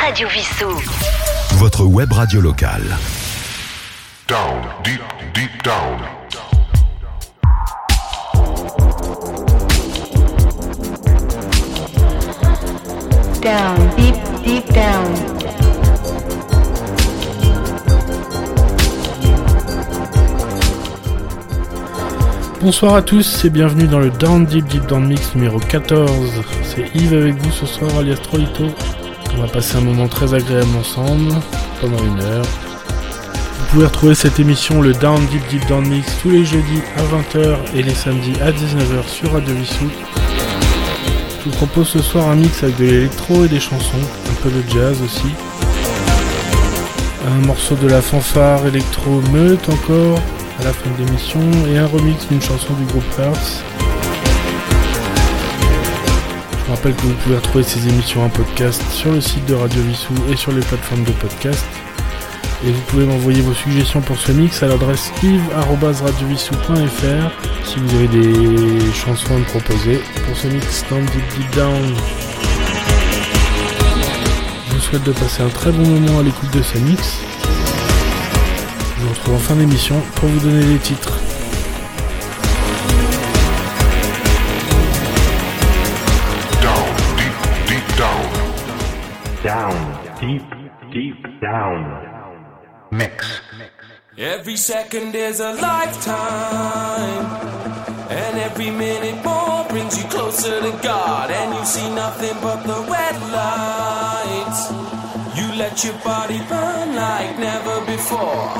Radio Vissou. Votre web radio locale. Down, deep, deep down. Down, deep, deep down. Bonsoir à tous et bienvenue dans le Down Deep Deep Down Mix numéro 14. C'est Yves avec vous ce soir, alias Trolito. On va passer un moment très agréable ensemble pendant une heure. Vous pouvez retrouver cette émission, le Down Deep Deep Down Mix, tous les jeudis à 20h et les samedis à 19h sur Radio Vissou. Je vous propose ce soir un mix avec de l'électro et des chansons, un peu de jazz aussi. Un morceau de la fanfare électro meute encore à la fin de l'émission et un remix d'une chanson du groupe Hearts. Je rappelle que vous pouvez retrouver ces émissions en podcast sur le site de Radio Vissou et sur les plateformes de podcast. Et vous pouvez m'envoyer vos suggestions pour ce mix à l'adresse yves.radiovissou.fr si vous avez des chansons à me proposer pour ce mix Deep Deep Down. Je vous souhaite de passer un très bon moment à l'écoute de ce mix. Je vous retrouve en fin d'émission pour vous donner les titres. Down. Mix. Every second is a lifetime, and every minute more brings you closer to God, and you see nothing but the red lights. You let your body burn like never before,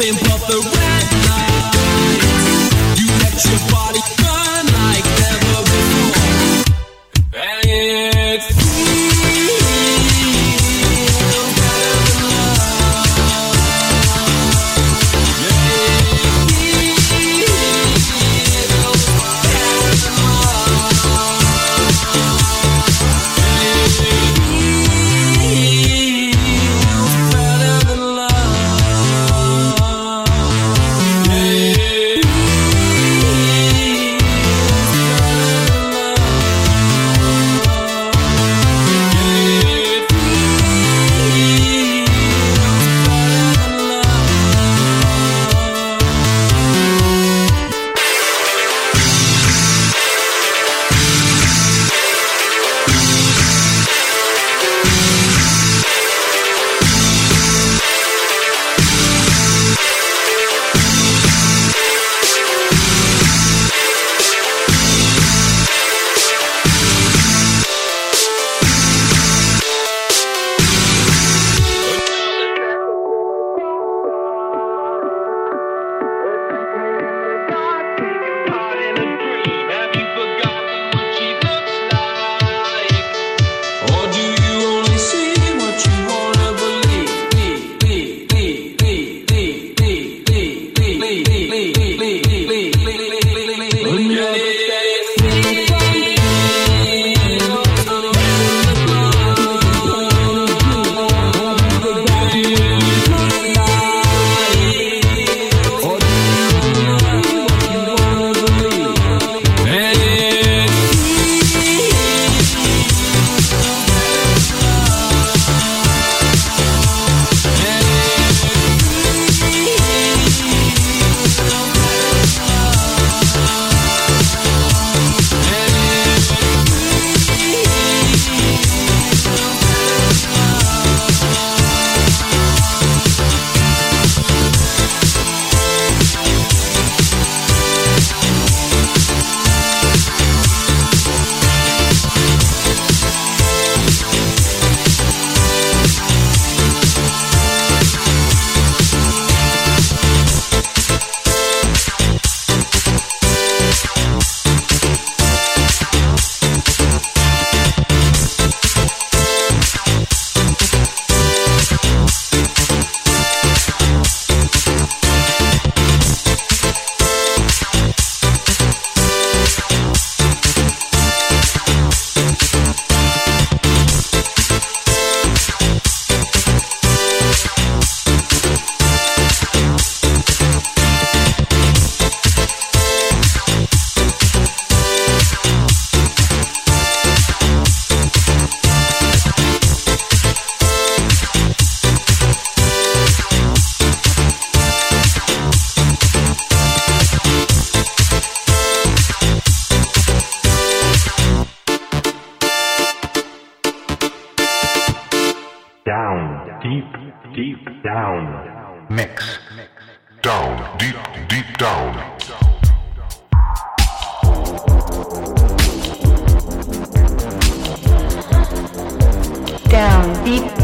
Nothing but the red light. You let your body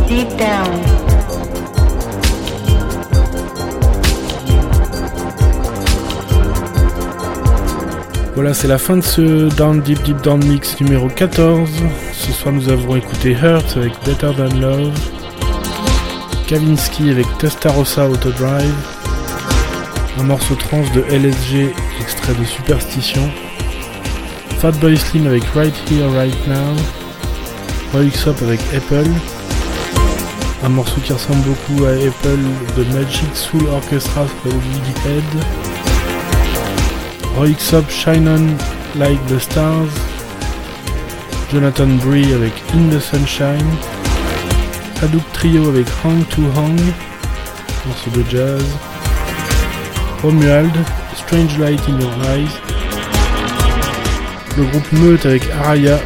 deep, down. Voilà, c'est la fin de ce Down Deep Deep Down Mix numéro 14. Ce soir, nous avons écouté Hurt avec Better Than Love, Kavinsky avec Testarossa Autodrive, un morceau trans de LSG extrait de Superstition, Fatboy Slim avec Right Here Right Now, Roy Xop avec Apple, un morceau qui ressemble beaucoup à Apple de Magic Soul Orchestra Big Head, Roy Xop Shine On Like the Stars, Jonathan Bree avec In the Sunshine, Hadouk Trio avec Hang to Hang, morceau de jazz, Romuald, Strange Light in Your Eyes, le groupe Meute avec Araya,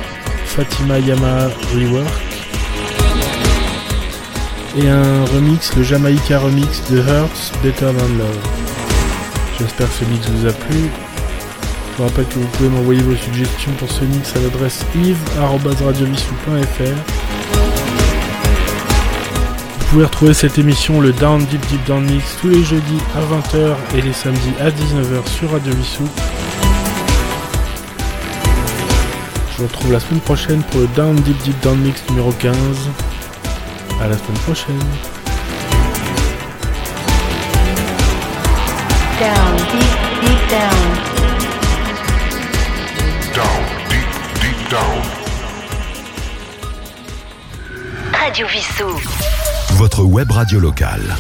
Fatima Yamaha Rework, et un remix, le Jamaica remix de Hurts Better Than Love. J'espère que ce mix vous a plu. vous rappelle que vous pouvez m'envoyer vos suggestions pour ce mix à l'adresse yves.radiovissou.fr. Vous pouvez retrouver cette émission, le Down Deep Deep Down Mix, tous les jeudis à 20h et les samedis à 19h sur Radio Vissou. Je vous retrouve la semaine prochaine pour le Down Deep Deep Down Mix numéro 15. À la semaine prochaine. Down, deep, deep down. Down, deep, deep down. Radio Vissou. Votre web radio locale.